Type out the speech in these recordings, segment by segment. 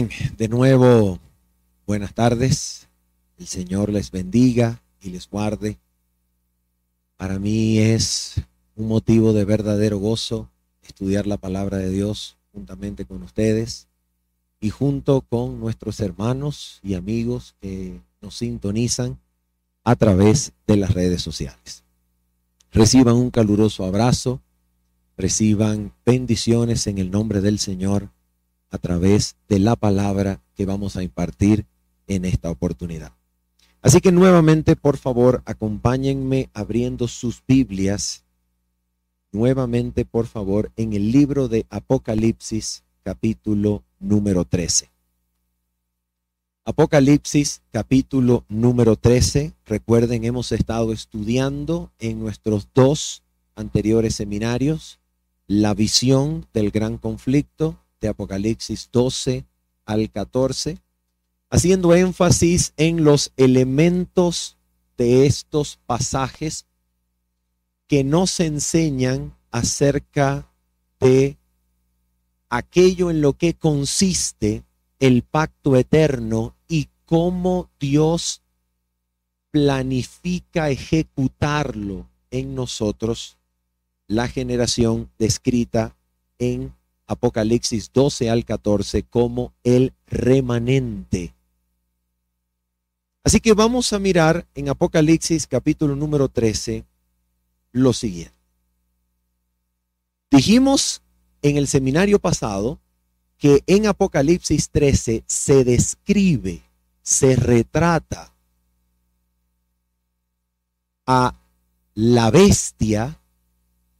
De nuevo, buenas tardes. El Señor les bendiga y les guarde. Para mí es un motivo de verdadero gozo estudiar la palabra de Dios juntamente con ustedes y junto con nuestros hermanos y amigos que nos sintonizan a través de las redes sociales. Reciban un caluroso abrazo, reciban bendiciones en el nombre del Señor a través de la palabra que vamos a impartir en esta oportunidad. Así que nuevamente, por favor, acompáñenme abriendo sus Biblias, nuevamente, por favor, en el libro de Apocalipsis, capítulo número 13. Apocalipsis, capítulo número 13. Recuerden, hemos estado estudiando en nuestros dos anteriores seminarios la visión del gran conflicto de Apocalipsis 12 al 14, haciendo énfasis en los elementos de estos pasajes que nos enseñan acerca de aquello en lo que consiste el pacto eterno y cómo Dios planifica ejecutarlo en nosotros, la generación descrita en Apocalipsis 12 al 14 como el remanente. Así que vamos a mirar en Apocalipsis capítulo número 13 lo siguiente. Dijimos en el seminario pasado que en Apocalipsis 13 se describe, se retrata a la bestia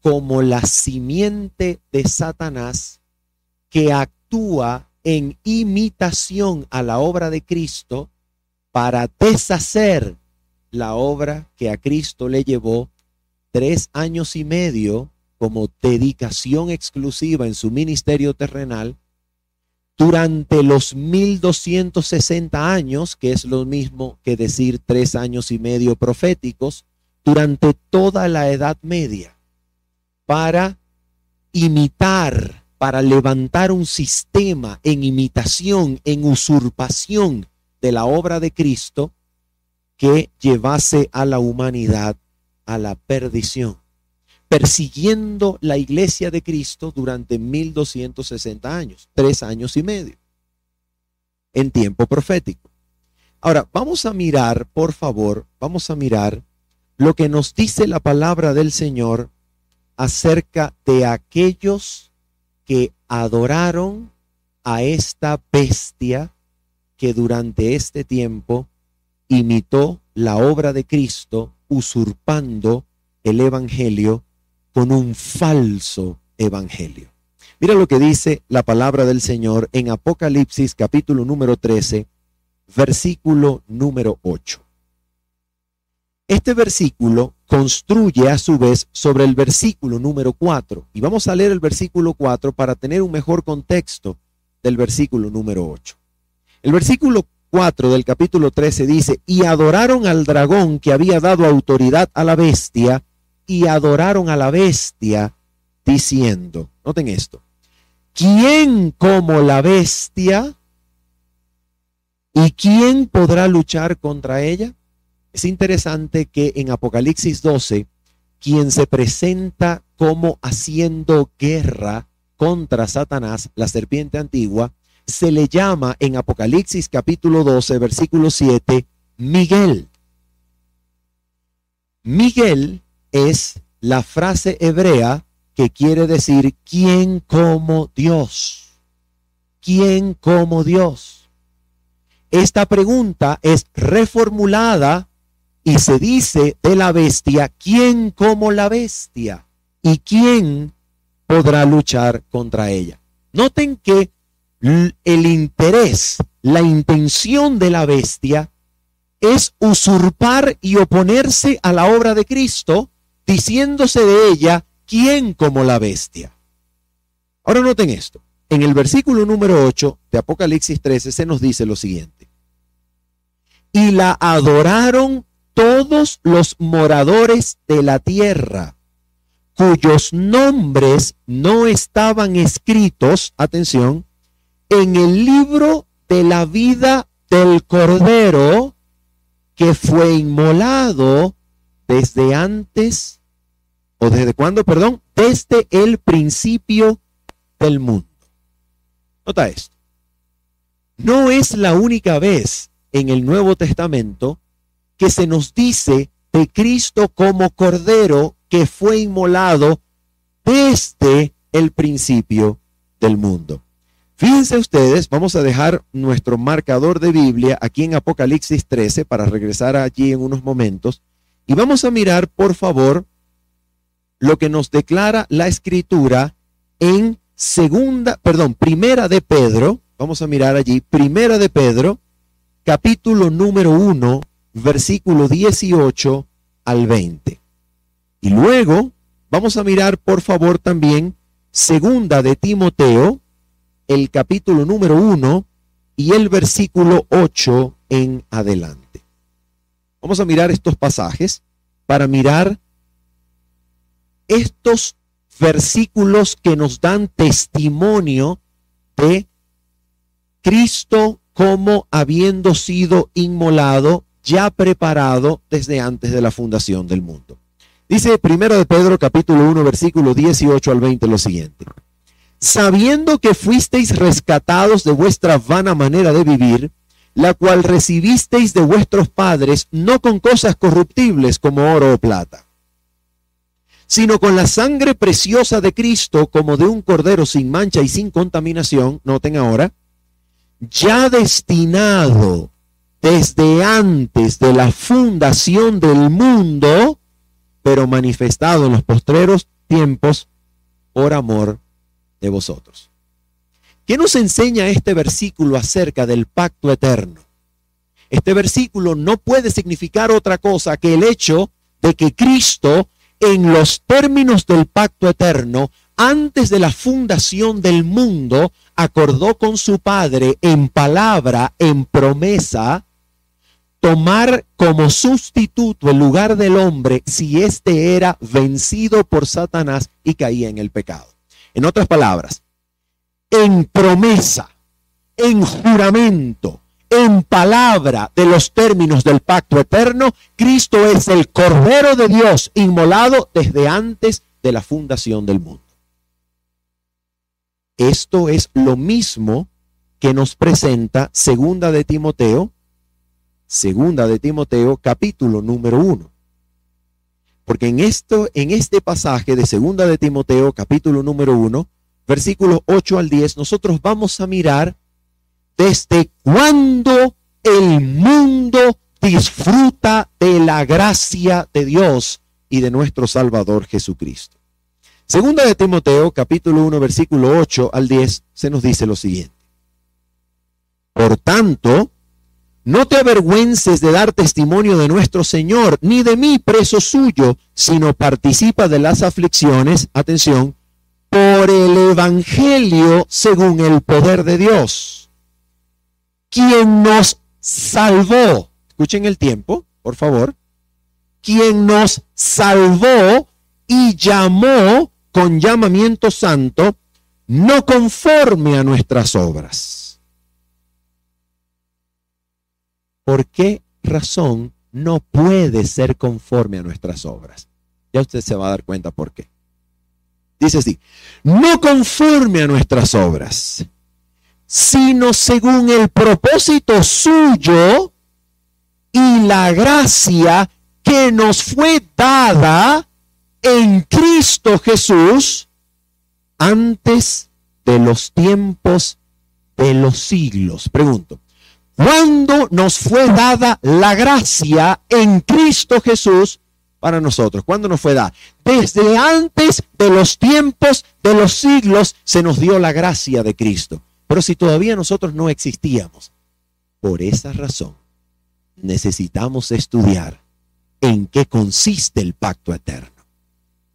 como la simiente de Satanás que actúa en imitación a la obra de Cristo para deshacer la obra que a Cristo le llevó tres años y medio como dedicación exclusiva en su ministerio terrenal durante los 1260 años, que es lo mismo que decir tres años y medio proféticos, durante toda la Edad Media, para imitar para levantar un sistema en imitación, en usurpación de la obra de Cristo que llevase a la humanidad a la perdición, persiguiendo la iglesia de Cristo durante 1260 años, tres años y medio, en tiempo profético. Ahora, vamos a mirar, por favor, vamos a mirar lo que nos dice la palabra del Señor acerca de aquellos que adoraron a esta bestia que durante este tiempo imitó la obra de Cristo usurpando el Evangelio con un falso Evangelio. Mira lo que dice la palabra del Señor en Apocalipsis capítulo número 13, versículo número 8. Este versículo construye a su vez sobre el versículo número 4. Y vamos a leer el versículo 4 para tener un mejor contexto del versículo número 8. El versículo 4 del capítulo 13 dice, y adoraron al dragón que había dado autoridad a la bestia, y adoraron a la bestia diciendo, noten esto, ¿quién como la bestia? ¿Y quién podrá luchar contra ella? Es interesante que en Apocalipsis 12, quien se presenta como haciendo guerra contra Satanás, la serpiente antigua, se le llama en Apocalipsis capítulo 12, versículo 7, Miguel. Miguel es la frase hebrea que quiere decir ¿quién como Dios? ¿Quién como Dios? Esta pregunta es reformulada y se dice de la bestia, ¿quién como la bestia? ¿Y quién podrá luchar contra ella? Noten que el interés, la intención de la bestia es usurpar y oponerse a la obra de Cristo, diciéndose de ella, ¿quién como la bestia? Ahora noten esto. En el versículo número 8 de Apocalipsis 13 se nos dice lo siguiente. Y la adoraron todos los moradores de la tierra cuyos nombres no estaban escritos, atención, en el libro de la vida del Cordero que fue inmolado desde antes, o desde cuándo, perdón, desde el principio del mundo. Nota esto. No es la única vez en el Nuevo Testamento que se nos dice de Cristo como Cordero que fue inmolado desde el principio del mundo. Fíjense ustedes, vamos a dejar nuestro marcador de Biblia aquí en Apocalipsis 13 para regresar allí en unos momentos y vamos a mirar, por favor, lo que nos declara la escritura en segunda, perdón, primera de Pedro, vamos a mirar allí, primera de Pedro, capítulo número 1, versículo 18 al 20. Y luego vamos a mirar, por favor, también segunda de Timoteo, el capítulo número 1 y el versículo 8 en adelante. Vamos a mirar estos pasajes para mirar estos versículos que nos dan testimonio de Cristo como habiendo sido inmolado, ya preparado desde antes de la fundación del mundo. Dice primero de Pedro capítulo 1 versículo 18 al 20 lo siguiente sabiendo que fuisteis rescatados de vuestra vana manera de vivir, la cual recibisteis de vuestros padres, no con cosas corruptibles como oro o plata, sino con la sangre preciosa de Cristo como de un cordero sin mancha y sin contaminación, noten ahora, ya destinado desde antes de la fundación del mundo, pero manifestado en los postreros tiempos por amor de vosotros. ¿Qué nos enseña este versículo acerca del pacto eterno? Este versículo no puede significar otra cosa que el hecho de que Cristo, en los términos del pacto eterno, antes de la fundación del mundo, acordó con su Padre en palabra, en promesa, tomar como sustituto el lugar del hombre si éste era vencido por Satanás y caía en el pecado. En otras palabras, en promesa, en juramento, en palabra de los términos del pacto eterno, Cristo es el Cordero de Dios inmolado desde antes de la fundación del mundo. Esto es lo mismo que nos presenta segunda de Timoteo, segunda de Timoteo capítulo número uno. Porque en esto, en este pasaje de segunda de Timoteo, capítulo número 1, versículos 8 al 10, nosotros vamos a mirar desde cuándo el mundo disfruta de la gracia de Dios y de nuestro Salvador Jesucristo. Segunda de Timoteo, capítulo 1, versículo 8 al 10, se nos dice lo siguiente. Por tanto, no te avergüences de dar testimonio de nuestro Señor, ni de mí, preso suyo, sino participa de las aflicciones, atención, por el Evangelio según el poder de Dios, quien nos salvó. Escuchen el tiempo, por favor. Quien nos salvó y llamó con llamamiento santo, no conforme a nuestras obras ¿por qué razón no puede ser conforme a nuestras obras? Ya usted se va a dar cuenta por qué. Dice así, no conforme a nuestras obras, sino según el propósito suyo y la gracia que nos fue dada en Cristo Jesús antes de los tiempos de los siglos. Pregunto, cuando nos fue dada la gracia en Cristo Jesús para nosotros. ¿Cuándo nos fue dada? Desde antes de los tiempos de los siglos se nos dio la gracia de Cristo. Pero si todavía nosotros no existíamos, por esa razón necesitamos estudiar en qué consiste el pacto eterno.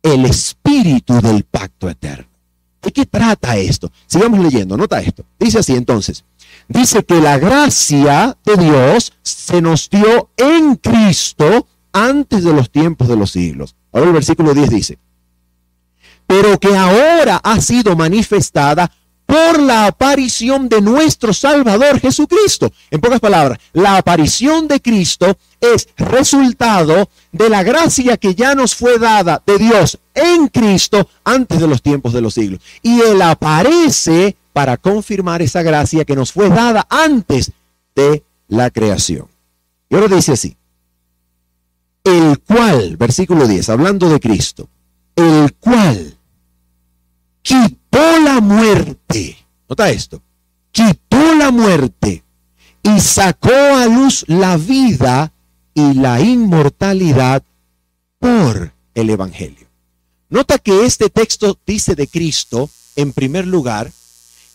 El espíritu del pacto eterno. ¿De qué trata esto? Sigamos leyendo, nota esto. Dice así entonces dice que la gracia de Dios se nos dio en Cristo antes de los tiempos de los siglos. Ahora el versículo 10 dice, pero que ahora ha sido manifestada por la aparición de nuestro Salvador Jesucristo. En pocas palabras, la aparición de Cristo es resultado de la gracia que ya nos fue dada de Dios en Cristo antes de los tiempos de los siglos. Y Él aparece para confirmar esa gracia que nos fue dada antes de la creación. Y ahora dice así, el cual, versículo 10, hablando de Cristo, el cual quitó la muerte. Nota esto. Quitó la muerte y sacó a luz la vida y la inmortalidad por el Evangelio. Nota que este texto dice de Cristo, en primer lugar,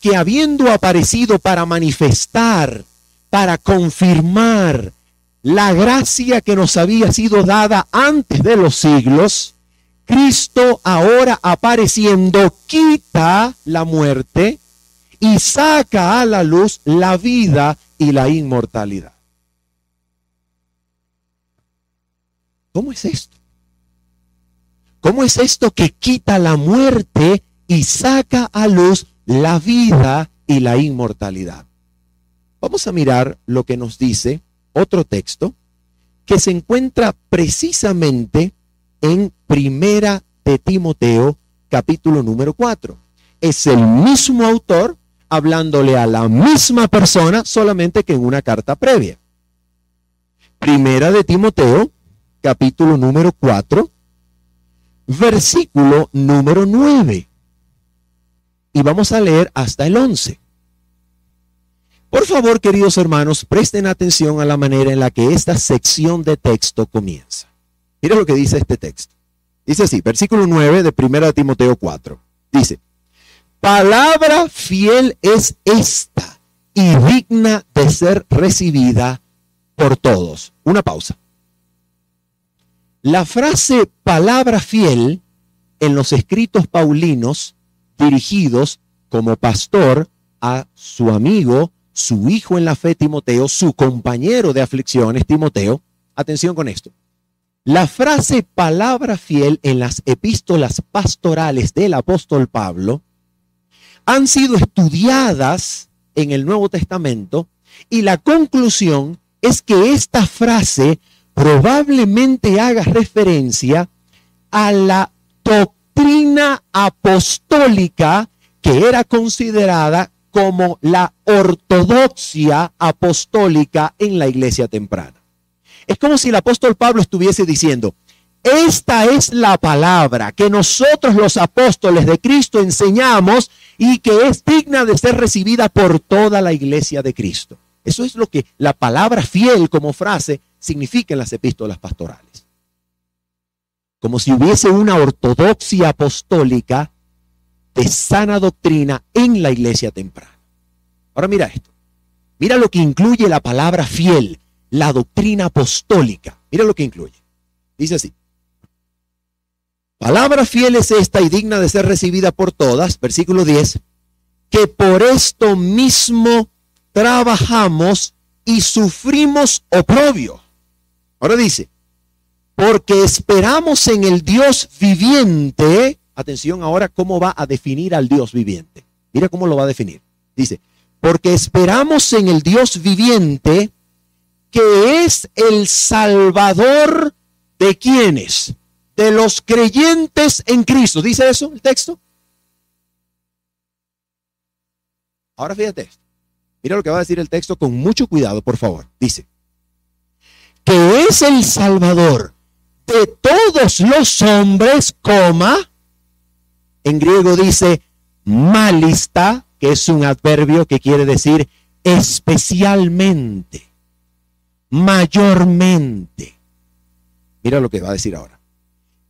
que habiendo aparecido para manifestar, para confirmar la gracia que nos había sido dada antes de los siglos, Cristo ahora apareciendo quita la muerte y saca a la luz la vida y la inmortalidad. ¿Cómo es esto? ¿Cómo es esto que quita la muerte y saca a luz la vida y la inmortalidad? Vamos a mirar lo que nos dice otro texto que se encuentra precisamente en Primera de Timoteo, capítulo número 4. Es el mismo autor hablándole a la misma persona, solamente que en una carta previa. Primera de Timoteo, capítulo número 4, versículo número 9. Y vamos a leer hasta el 11. Por favor, queridos hermanos, presten atención a la manera en la que esta sección de texto comienza. Mira lo que dice este texto. Dice así, versículo 9 de 1 Timoteo 4. Dice, palabra fiel es esta y digna de ser recibida por todos. Una pausa. La frase palabra fiel en los escritos paulinos dirigidos como pastor a su amigo, su hijo en la fe Timoteo, su compañero de aflicciones Timoteo, atención con esto. La frase palabra fiel en las epístolas pastorales del apóstol Pablo han sido estudiadas en el Nuevo Testamento y la conclusión es que esta frase probablemente haga referencia a la doctrina apostólica que era considerada como la ortodoxia apostólica en la iglesia temprana. Es como si el apóstol Pablo estuviese diciendo, esta es la palabra que nosotros los apóstoles de Cristo enseñamos y que es digna de ser recibida por toda la iglesia de Cristo. Eso es lo que la palabra fiel como frase significa en las epístolas pastorales. Como si hubiese una ortodoxia apostólica de sana doctrina en la iglesia temprana. Ahora mira esto. Mira lo que incluye la palabra fiel la doctrina apostólica. Mira lo que incluye. Dice así. Palabra fiel es esta y digna de ser recibida por todas, versículo 10, que por esto mismo trabajamos y sufrimos oprobio. Ahora dice, porque esperamos en el Dios viviente. Atención ahora cómo va a definir al Dios viviente. Mira cómo lo va a definir. Dice, porque esperamos en el Dios viviente que es el Salvador de quienes? De los creyentes en Cristo. ¿Dice eso el texto? Ahora fíjate. Mira lo que va a decir el texto con mucho cuidado, por favor. Dice, que es el Salvador de todos los hombres, coma, en griego dice malista, que es un adverbio que quiere decir especialmente mayormente. Mira lo que va a decir ahora.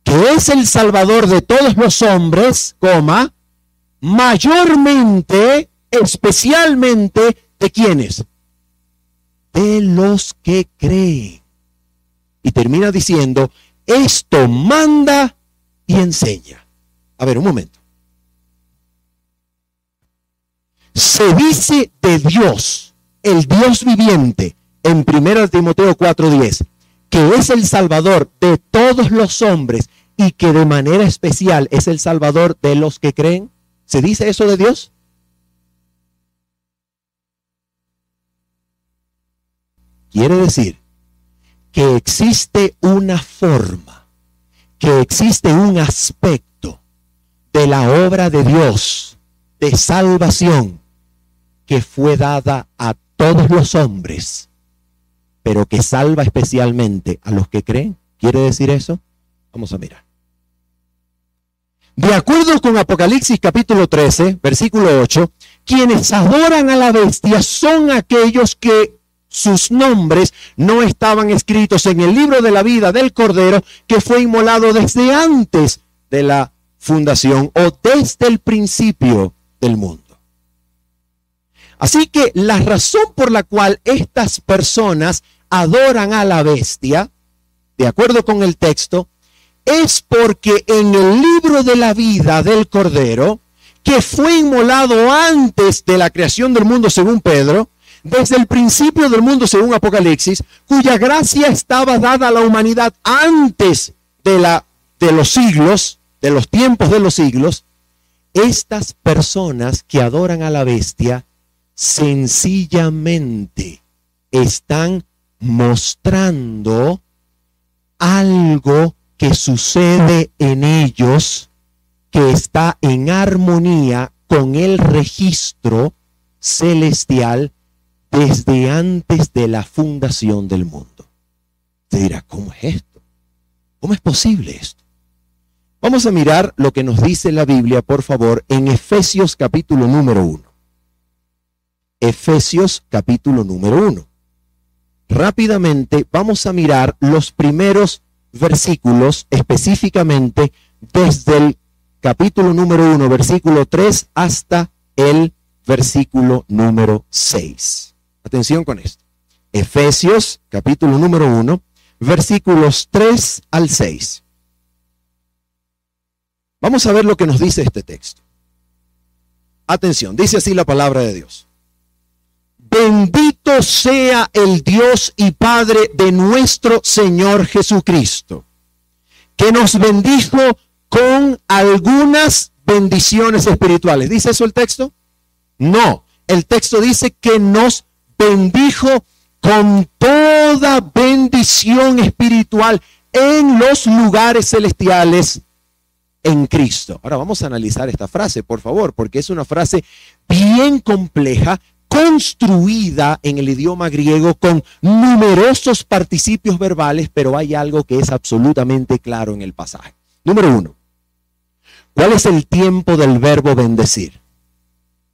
Que es el Salvador de todos los hombres, coma, mayormente, especialmente, ¿de quiénes? De los que creen y termina diciendo, esto manda y enseña. A ver, un momento. Se dice de Dios, el Dios viviente, en 1 Timoteo 4:10, que es el Salvador de todos los hombres y que de manera especial es el Salvador de los que creen. ¿Se dice eso de Dios? Quiere decir que existe una forma, que existe un aspecto de la obra de Dios de salvación que fue dada a todos los hombres, pero que salva especialmente a los que creen. ¿Quiere decir eso? Vamos a mirar. De acuerdo con Apocalipsis capítulo 13, versículo 8, quienes adoran a la bestia son aquellos que sus nombres no estaban escritos en el libro de la vida del Cordero que fue inmolado desde antes de la fundación o desde el principio del mundo. Así que la razón por la cual estas personas adoran a la bestia, de acuerdo con el texto, es porque en el libro de la vida del Cordero, que fue inmolado antes de la creación del mundo según Pedro, desde el principio del mundo según Apocalipsis, cuya gracia estaba dada a la humanidad antes de, la, de los siglos, de los tiempos de los siglos, estas personas que adoran a la bestia sencillamente están mostrando algo que sucede en ellos que está en armonía con el registro celestial desde antes de la fundación del mundo. Te dirá, ¿cómo es esto? ¿Cómo es posible esto? Vamos a mirar lo que nos dice la Biblia, por favor, en Efesios capítulo número 1. Efesios capítulo número 1. Rápidamente vamos a mirar los primeros versículos, específicamente desde el capítulo número 1, versículo 3 hasta el versículo número 6. Atención con esto. Efesios, capítulo número 1, versículos 3 al 6. Vamos a ver lo que nos dice este texto. Atención, dice así la palabra de Dios. Bendito sea el Dios y Padre de nuestro Señor Jesucristo, que nos bendijo con algunas bendiciones espirituales. ¿Dice eso el texto? No, el texto dice que nos bendijo con toda bendición espiritual en los lugares celestiales en Cristo. Ahora vamos a analizar esta frase, por favor, porque es una frase bien compleja, construida en el idioma griego con numerosos participios verbales, pero hay algo que es absolutamente claro en el pasaje. Número uno, ¿cuál es el tiempo del verbo bendecir?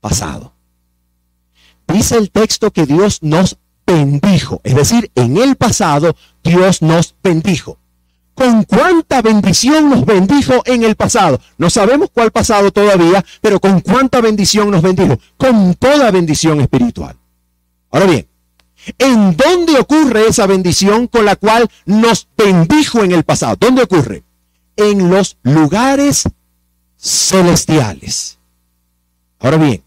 Pasado dice el texto que Dios nos bendijo. Es decir, en el pasado Dios nos bendijo. ¿Con cuánta bendición nos bendijo en el pasado? No sabemos cuál pasado todavía, pero con cuánta bendición nos bendijo. Con toda bendición espiritual. Ahora bien, ¿en dónde ocurre esa bendición con la cual nos bendijo en el pasado? ¿Dónde ocurre? En los lugares celestiales. Ahora bien,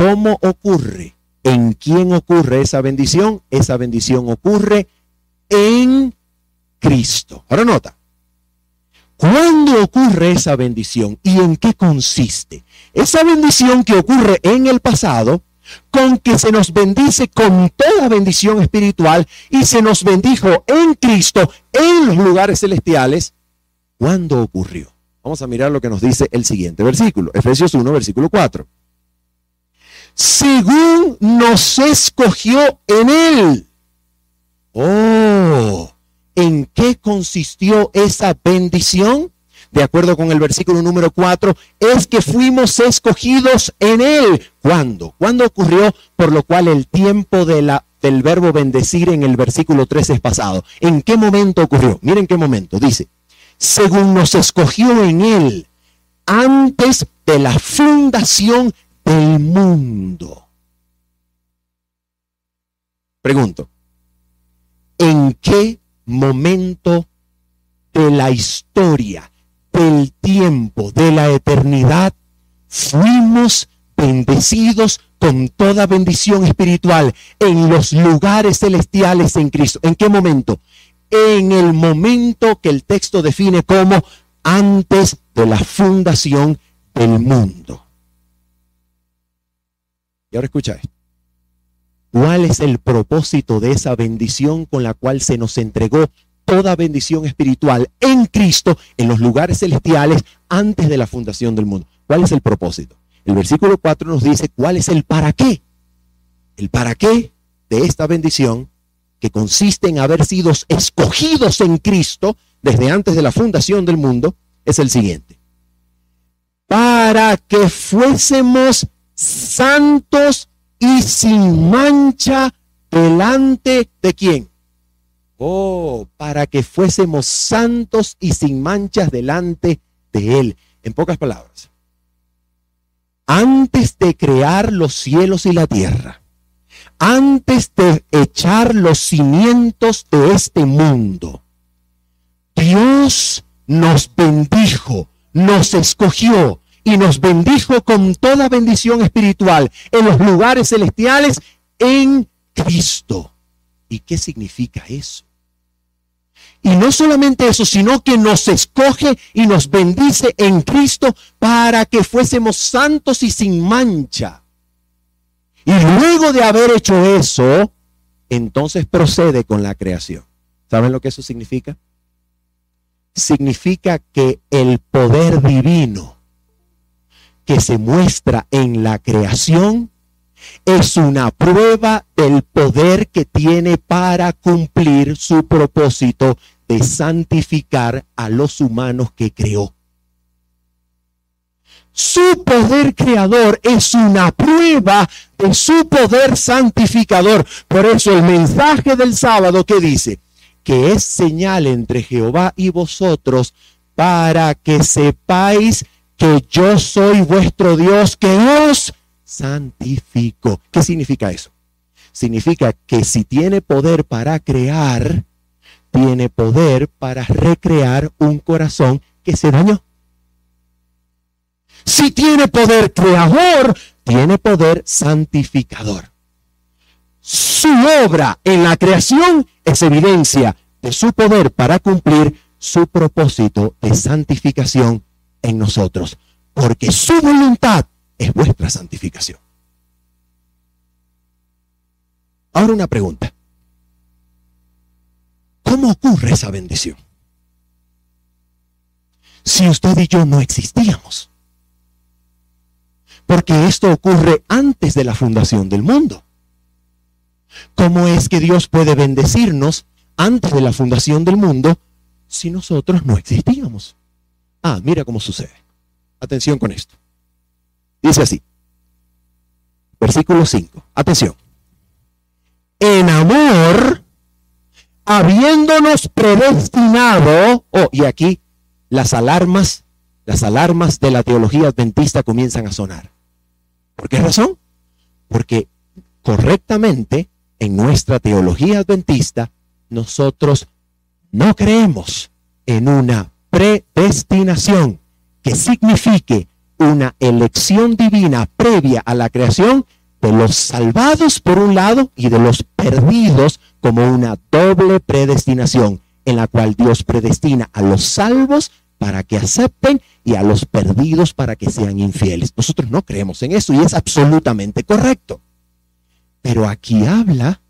¿Cómo ocurre? ¿En quién ocurre esa bendición? Esa bendición ocurre en Cristo. Ahora nota, ¿cuándo ocurre esa bendición y en qué consiste? Esa bendición que ocurre en el pasado, con que se nos bendice con toda bendición espiritual y se nos bendijo en Cristo en los lugares celestiales, ¿cuándo ocurrió? Vamos a mirar lo que nos dice el siguiente versículo, Efesios 1, versículo 4 según nos escogió en él. Oh, ¿en qué consistió esa bendición? De acuerdo con el versículo número 4, es que fuimos escogidos en él. ¿Cuándo? ¿Cuándo ocurrió? Por lo cual el tiempo del verbo bendecir en el versículo 3 es pasado. ¿En qué momento ocurrió? Miren qué momento. Dice, según nos escogió en él antes de la fundación el mundo. Pregunto, ¿en qué momento de la historia, del tiempo, de la eternidad, fuimos bendecidos con toda bendición espiritual en los lugares celestiales en Cristo? ¿En qué momento? En el momento que el texto define como antes de la fundación del mundo. Y ahora escucha esto. ¿Cuál es el propósito de esa bendición con la cual se nos entregó toda bendición espiritual en Cristo en los lugares celestiales antes de la fundación del mundo? ¿Cuál es el propósito? El versículo 4 nos dice cuál es el para qué. El para qué de esta bendición que consiste en haber sido escogidos en Cristo desde antes de la fundación del mundo es el siguiente. Para que fuésemos santos y sin mancha delante de quién? Oh, para que fuésemos santos y sin manchas delante de Él. En pocas palabras, antes de crear los cielos y la tierra, antes de echar los cimientos de este mundo, Dios nos bendijo, nos escogió y nos bendijo con toda bendición espiritual en los lugares celestiales en Cristo. ¿Y qué significa eso? Y no solamente eso, sino que nos escoge y nos bendice en Cristo para que fuésemos santos y sin mancha. Y luego de haber hecho eso, entonces procede con la creación. ¿Saben lo que eso significa? Significa que el poder divino que se muestra en la creación es una prueba del poder que tiene para cumplir su propósito de santificar a los humanos que creó. Su poder creador es una prueba de su poder santificador. Por eso el mensaje del sábado que dice que es señal entre Jehová y vosotros para que sepáis que yo soy vuestro Dios que os santifico. ¿Qué significa eso? Significa que si tiene poder para crear, tiene poder para recrear un corazón que se dañó. Si tiene poder creador, tiene poder santificador. Su obra en la creación es evidencia de su poder para cumplir su propósito de santificación en nosotros, porque su voluntad es vuestra santificación. Ahora una pregunta. ¿Cómo ocurre esa bendición? Si usted y yo no existíamos. Porque esto ocurre antes de la fundación del mundo. ¿Cómo es que Dios puede bendecirnos antes de la fundación del mundo si nosotros no existíamos? Ah, mira cómo sucede. Atención con esto. Dice así. Versículo 5. Atención. En amor, habiéndonos predestinado, oh, y aquí las alarmas, las alarmas de la teología adventista comienzan a sonar. ¿Por qué razón? Porque correctamente en nuestra teología adventista nosotros no creemos en una predestinación, que signifique una elección divina previa a la creación de los salvados por un lado y de los perdidos como una doble predestinación en la cual Dios predestina a los salvos para que acepten y a los perdidos para que sean infieles. Nosotros no creemos en eso y es absolutamente correcto. Pero aquí habla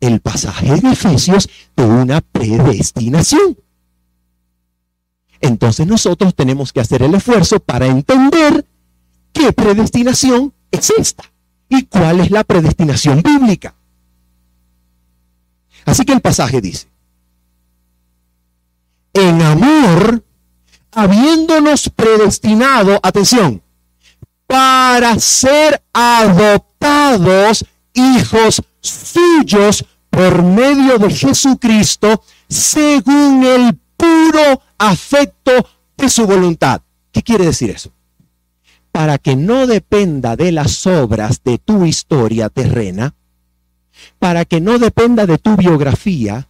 el pasaje de Efesios de una predestinación entonces nosotros tenemos que hacer el esfuerzo para entender qué predestinación es esta y cuál es la predestinación bíblica. Así que el pasaje dice, en amor, habiéndonos predestinado, atención, para ser adoptados hijos suyos por medio de Jesucristo, según el puro afecto de su voluntad. ¿Qué quiere decir eso? Para que no dependa de las obras de tu historia terrena, para que no dependa de tu biografía,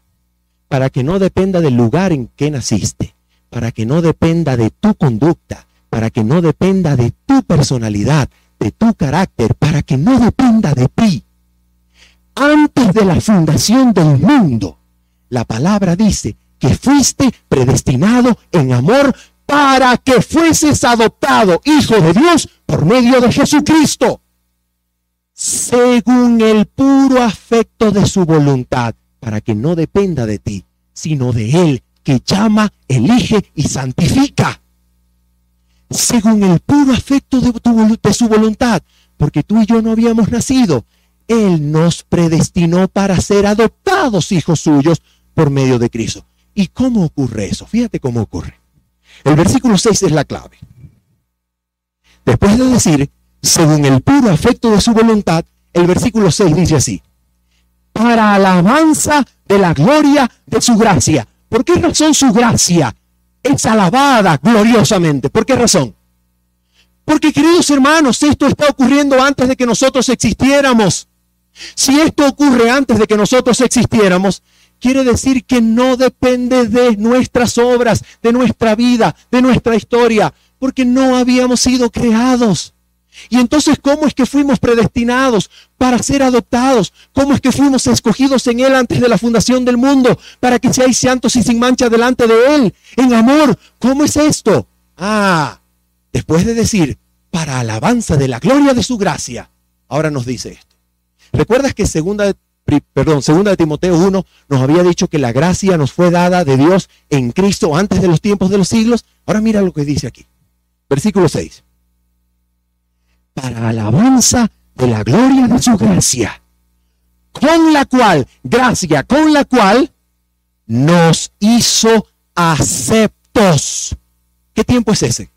para que no dependa del lugar en que naciste, para que no dependa de tu conducta, para que no dependa de tu personalidad, de tu carácter, para que no dependa de ti. Antes de la fundación del mundo, la palabra dice que fuiste predestinado en amor para que fueses adoptado hijo de Dios por medio de Jesucristo. según el puro afecto de su voluntad, para que no dependa de ti, sino de Él, que llama, elige y santifica. Según el puro afecto de, de su voluntad, porque tú y yo no habíamos nacido, Él nos predestinó para ser adoptados hijos suyos por medio de Cristo. ¿Y cómo ocurre eso? Fíjate cómo ocurre. El versículo 6 es la clave. Después de decir, según el puro afecto de su voluntad, el versículo 6 dice así, para alabanza de la gloria de su gracia. ¿Por qué razón su gracia es alabada gloriosamente? ¿Por qué razón? Porque queridos hermanos, esto está ocurriendo antes de que nosotros existiéramos. Si esto ocurre antes de que nosotros existiéramos, quiere decir que no depende de nuestras obras, de nuestra vida, de nuestra historia, porque no habíamos sido creados. Y entonces, ¿cómo es que fuimos predestinados para ser adoptados? ¿Cómo es que fuimos escogidos en Él antes de la fundación del mundo para que seáis santos y sin mancha delante de Él? En amor, ¿cómo es esto? Ah, después de decir, para alabanza de la gloria de su gracia, ahora nos dice esto. ¿Recuerdas que segunda, perdón, segunda de Timoteo 1 nos había dicho que la gracia nos fue dada de Dios en Cristo antes de los tiempos de los siglos? Ahora mira lo que dice aquí. Versículo 6 para alabanza de la gloria de su gracia, con la cual, gracia, con la cual nos hizo aceptos. ¿Qué tiempo es ese?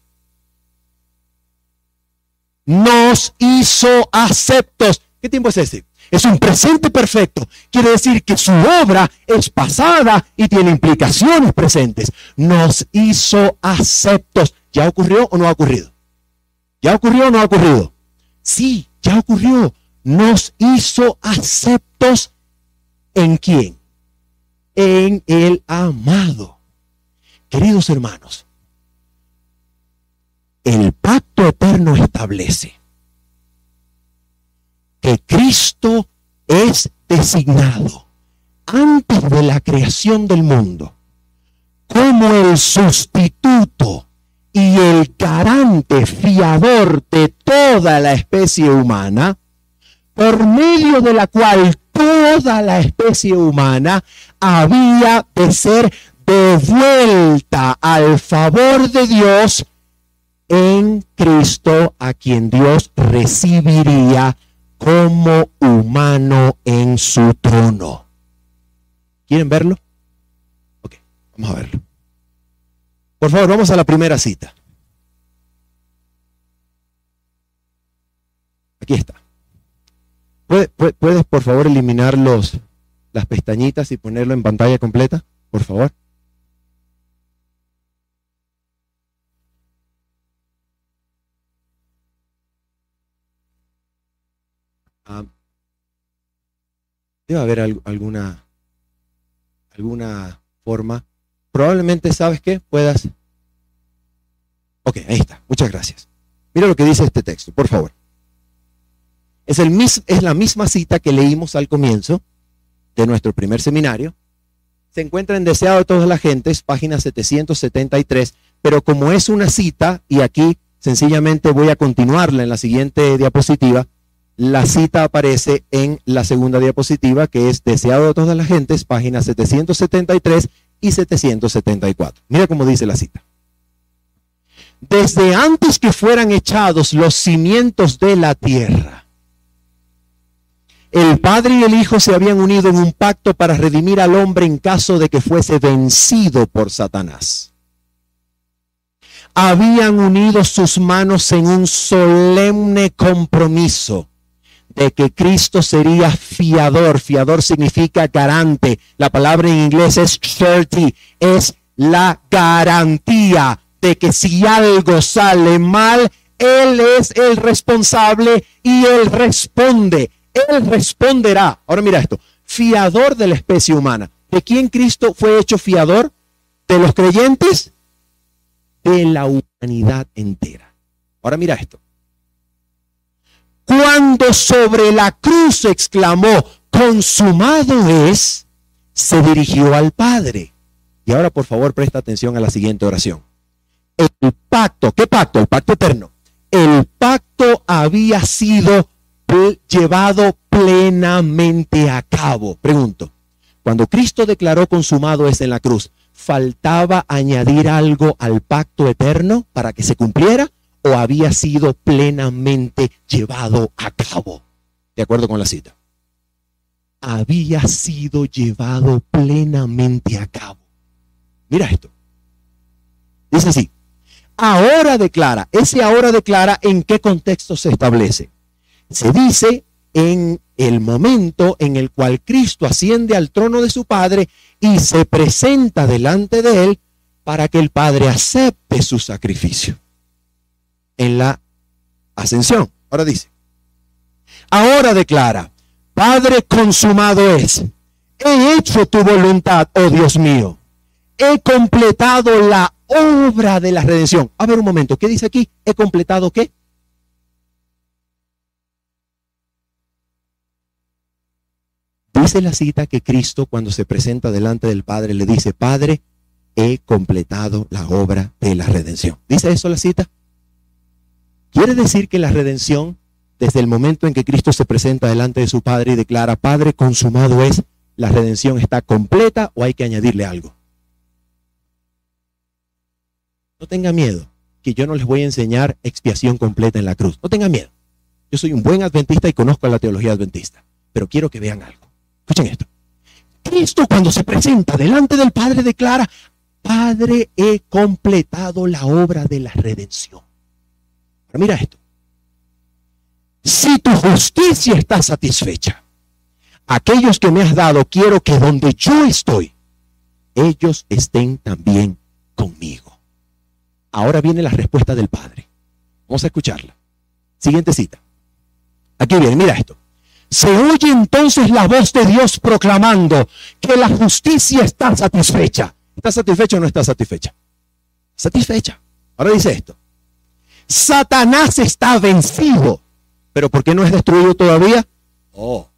Nos hizo aceptos. ¿Qué tiempo es ese? Es un presente perfecto. Quiere decir que su obra es pasada y tiene implicaciones presentes. Nos hizo aceptos. ¿Ya ocurrió o no ha ocurrido? ¿Ya ocurrió o no ha ocurrido? Sí, ya ocurrió. Nos hizo aceptos en quién? En el amado. Queridos hermanos, el pacto eterno establece que Cristo es designado antes de la creación del mundo como el sustituto y el garante fiador de toda la especie humana, por medio de la cual toda la especie humana había de ser devuelta al favor de Dios en Cristo, a quien Dios recibiría como humano en su trono. ¿Quieren verlo? Ok, vamos a verlo. Por favor, vamos a la primera cita. Aquí está. ¿Puedes, por favor, eliminar los, las pestañitas y ponerlo en pantalla completa? Por favor. Ah, debe haber alguna, alguna forma probablemente, ¿sabes qué? Puedas. Ok, ahí está. Muchas gracias. Mira lo que dice este texto, por favor. Es, el es la misma cita que leímos al comienzo de nuestro primer seminario. Se encuentra en Deseado de todas las gentes, página 773, pero como es una cita, y aquí sencillamente voy a continuarla en la siguiente diapositiva, la cita aparece en la segunda diapositiva, que es Deseado de todas las gentes, página 773, y 774. Mira cómo dice la cita. Desde antes que fueran echados los cimientos de la tierra, el Padre y el Hijo se habían unido en un pacto para redimir al hombre en caso de que fuese vencido por Satanás. Habían unido sus manos en un solemne compromiso de que Cristo sería fiador. Fiador significa garante. La palabra en inglés es surety, es la garantía de que si algo sale mal, Él es el responsable y Él responde. Él responderá. Ahora mira esto, fiador de la especie humana. ¿De quién Cristo fue hecho fiador? ¿De los creyentes? De la humanidad entera. Ahora mira esto cuando sobre la cruz exclamó, consumado es, se dirigió al Padre. Y ahora por favor presta atención a la siguiente oración. El pacto, ¿qué pacto? El pacto eterno. El pacto había sido llevado plenamente a cabo. Pregunto, cuando Cristo declaró consumado es en la cruz, ¿faltaba añadir algo al pacto eterno para que se cumpliera o había sido plenamente llevado a cabo? De acuerdo con la cita. Había sido llevado plenamente a cabo. Mira esto. Dice así. Ahora declara. Ese ahora declara en qué contexto se establece. Se dice en el momento en el cual Cristo asciende al trono de su Padre y se presenta delante de él para que el Padre acepte su sacrificio. En la ascensión. Ahora dice. Ahora declara. Padre consumado es. He hecho tu voluntad, oh Dios mío. He completado la obra de la redención. A ver un momento, ¿qué dice aquí? ¿He completado qué? Dice la cita que Cristo cuando se presenta delante del Padre le dice, Padre, he completado la obra de la redención. ¿Dice eso la cita? Quiere decir que la redención, desde el momento en que Cristo se presenta delante de su Padre y declara, Padre, consumado es, la redención está completa o hay que añadirle algo. No tenga miedo, que yo no les voy a enseñar expiación completa en la cruz. No tenga miedo. Yo soy un buen adventista y conozco la teología adventista, pero quiero que vean algo. Escuchen esto. Cristo cuando se presenta delante del Padre declara, Padre, he completado la obra de la redención. Mira esto. Si tu justicia está satisfecha, aquellos que me has dado, quiero que donde yo estoy, ellos estén también conmigo. Ahora viene la respuesta del Padre. Vamos a escucharla. Siguiente cita. Aquí viene, mira esto. Se oye entonces la voz de Dios proclamando que la justicia está satisfecha. ¿Está satisfecha o no está satisfecha? Satisfecha. Ahora dice esto. Satanás está vencido. ¿Pero por qué no es destruido todavía? Oh,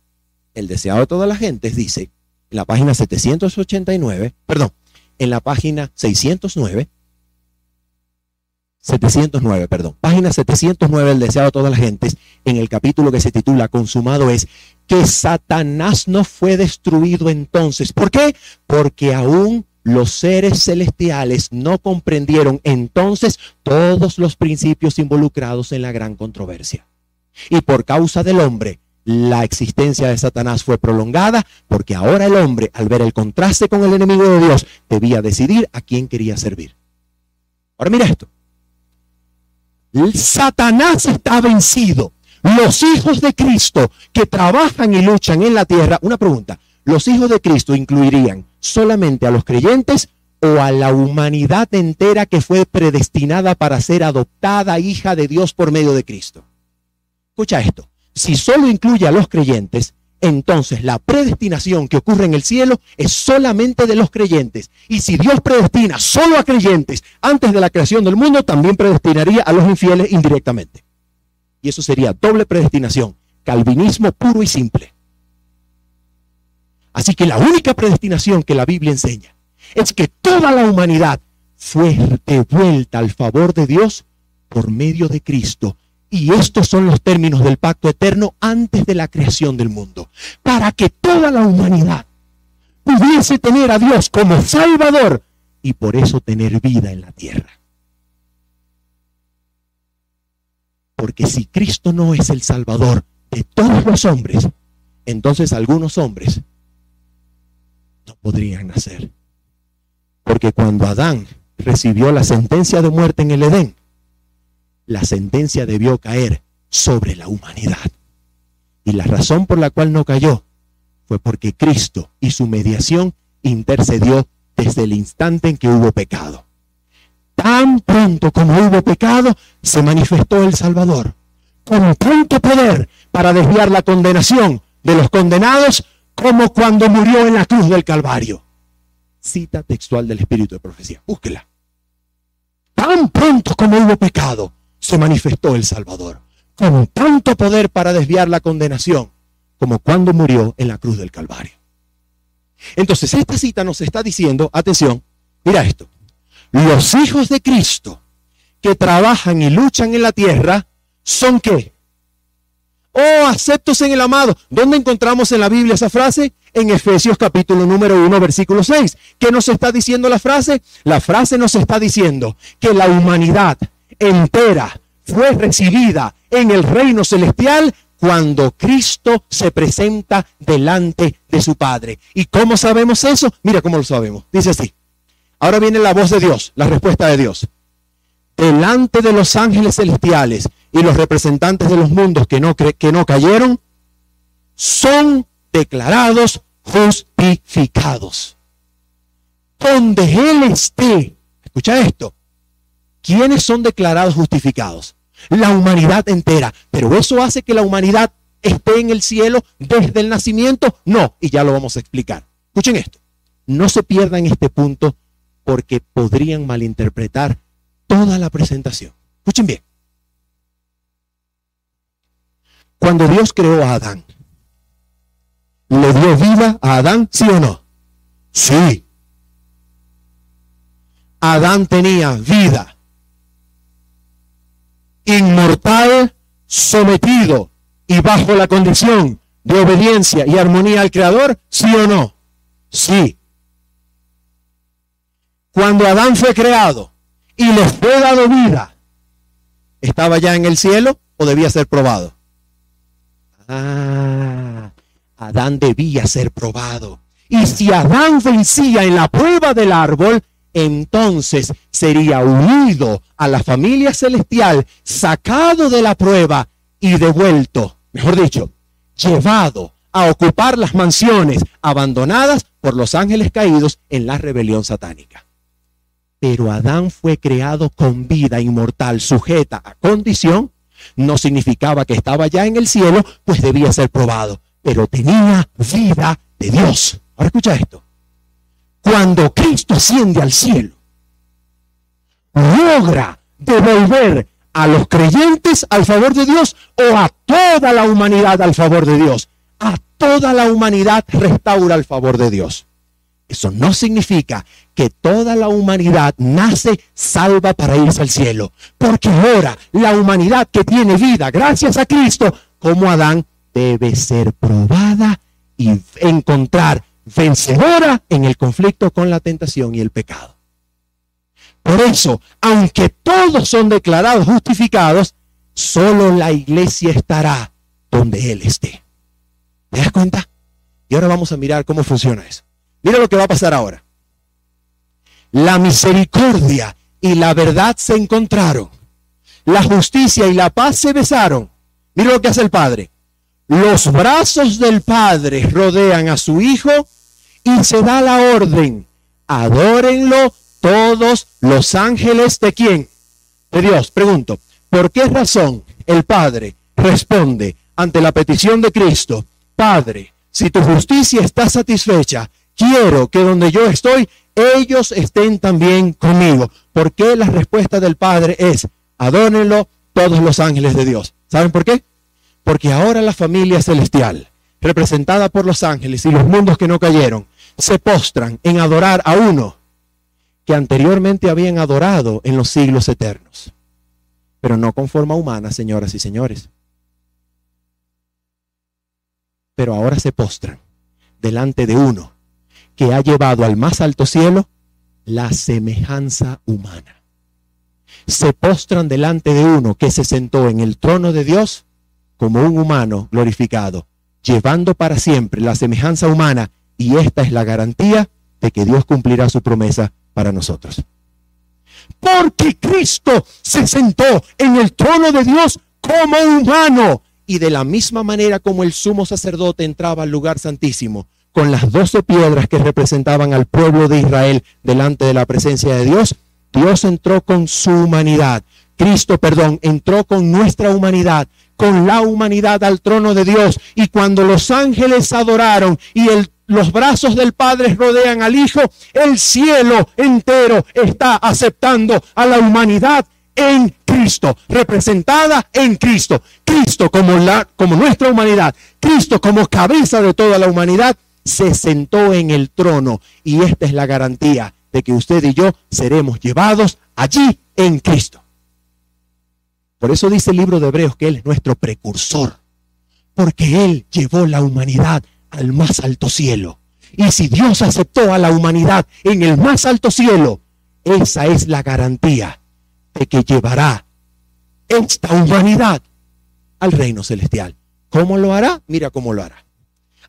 el deseado de toda la gente dice en la página 789, perdón, en la página 609, 709, perdón. Página 709, el deseado de todas las gentes, en el capítulo que se titula Consumado es que Satanás no fue destruido entonces. ¿Por qué? Porque aún los seres celestiales no comprendieron entonces todos los principios involucrados en la gran controversia. Y por causa del hombre, la existencia de Satanás fue prolongada porque ahora el hombre, al ver el contraste con el enemigo de Dios, debía decidir a quién quería servir. Ahora mira esto. Satanás está vencido. Los hijos de Cristo que trabajan y luchan en la tierra, una pregunta, ¿los hijos de Cristo incluirían solamente a los creyentes o a la humanidad entera que fue predestinada para ser adoptada hija de Dios por medio de Cristo? Escucha esto, si solo incluye a los creyentes, entonces la predestinación que ocurre en el cielo es solamente de los creyentes. Y si Dios predestina solo a creyentes antes de la creación del mundo, también predestinaría a los infieles indirectamente. Y eso sería doble predestinación, calvinismo puro y simple. Así que la única predestinación que la Biblia enseña es que toda la humanidad fue devuelta al favor de Dios por medio de Cristo y estos son los términos del pacto eterno antes de la creación del mundo. Para que toda la humanidad pudiese tener a Dios como Salvador y por eso tener vida en la tierra. Porque si Cristo no es el Salvador de todos los hombres, entonces algunos hombres podrían nacer. Porque cuando Adán recibió la sentencia de muerte en el Edén, la sentencia debió caer sobre la humanidad. Y la razón por la cual no cayó fue porque Cristo y su mediación intercedió desde el instante en que hubo pecado. Tan pronto como hubo pecado, se manifestó el Salvador, con tanto poder para desviar la condenación de los condenados como cuando murió en la cruz del Calvario. Cita textual del Espíritu de Profecía. Búsquela. Tan pronto como hubo pecado, se manifestó el Salvador, con tanto poder para desviar la condenación como cuando murió en la cruz del Calvario. Entonces, esta cita nos está diciendo, atención, mira esto, los hijos de Cristo que trabajan y luchan en la tierra son qué? Oh, aceptos en el amado. ¿Dónde encontramos en la Biblia esa frase? En Efesios capítulo número 1, versículo 6. ¿Qué nos está diciendo la frase? La frase nos está diciendo que la humanidad entera fue recibida en el reino celestial cuando Cristo se presenta delante de su Padre. ¿Y cómo sabemos eso? Mira cómo lo sabemos. Dice así. Ahora viene la voz de Dios, la respuesta de Dios. Delante de los ángeles celestiales y los representantes de los mundos que no, que no cayeron, son declarados justificados. Donde Él esté, escucha esto, ¿quiénes son declarados justificados? La humanidad entera. Pero eso hace que la humanidad esté en el cielo desde el nacimiento. No, y ya lo vamos a explicar. Escuchen esto. No se pierdan este punto porque podrían malinterpretar toda la presentación. Escuchen bien. Cuando Dios creó a Adán, ¿le dio vida a Adán? ¿Sí o no? Sí. Adán tenía vida. Inmortal, sometido y bajo la condición de obediencia y armonía al Creador, ¿sí o no? Sí. Cuando Adán fue creado y le fue dado vida, ¿estaba ya en el cielo o debía ser probado? Ah, Adán debía ser probado. Y si Adán vencía en la prueba del árbol, entonces sería unido a la familia celestial, sacado de la prueba y devuelto, mejor dicho, llevado a ocupar las mansiones abandonadas por los ángeles caídos en la rebelión satánica. Pero Adán fue creado con vida inmortal, sujeta a condición no significaba que estaba ya en el cielo, pues debía ser probado, pero tenía vida de Dios. Ahora escucha esto. Cuando Cristo asciende al cielo, logra devolver a los creyentes al favor de Dios o a toda la humanidad al favor de Dios. A toda la humanidad restaura al favor de Dios. Eso no significa que toda la humanidad nace salva para irse al cielo. Porque ahora la humanidad que tiene vida gracias a Cristo, como Adán, debe ser probada y encontrar vencedora en el conflicto con la tentación y el pecado. Por eso, aunque todos son declarados justificados, solo la iglesia estará donde Él esté. ¿Te das cuenta? Y ahora vamos a mirar cómo funciona eso. Mira lo que va a pasar ahora. La misericordia y la verdad se encontraron. La justicia y la paz se besaron. Mira lo que hace el Padre. Los brazos del Padre rodean a su Hijo y se da la orden. Adórenlo todos los ángeles de quién? De Dios. Pregunto, ¿por qué razón el Padre responde ante la petición de Cristo? Padre, si tu justicia está satisfecha, quiero que donde yo estoy, ellos estén también conmigo. ¿Por qué la respuesta del Padre es, adónenlo todos los ángeles de Dios? ¿Saben por qué? Porque ahora la familia celestial, representada por los ángeles y los mundos que no cayeron, se postran en adorar a uno que anteriormente habían adorado en los siglos eternos, pero no con forma humana, señoras y señores. Pero ahora se postran delante de uno que ha llevado al más alto cielo la semejanza humana. Se postran delante de uno que se sentó en el trono de Dios como un humano glorificado, llevando para siempre la semejanza humana y esta es la garantía de que Dios cumplirá su promesa para nosotros. Porque Cristo se sentó en el trono de Dios como humano y de la misma manera como el sumo sacerdote entraba al lugar santísimo, con las doce piedras que representaban al pueblo de Israel delante de la presencia de Dios, Dios entró con su humanidad. Cristo, perdón, entró con nuestra humanidad, con la humanidad al trono de Dios. Y cuando los ángeles adoraron y los brazos del Padre rodean al Hijo, el cielo entero está aceptando a la humanidad en Cristo, representada en Cristo. Cristo como, la, como nuestra humanidad, Cristo como cabeza de toda la humanidad se sentó en el trono y esta es la garantía de que usted y yo seremos llevados allí en Cristo. Por eso dice el libro de Hebreos que Él es nuestro precursor. Porque Él llevó la humanidad al más alto cielo. Y si Dios aceptó a la humanidad en el más alto cielo, esa es la garantía de que llevará esta humanidad al reino celestial. ¿Cómo lo hará? Mira cómo lo hará.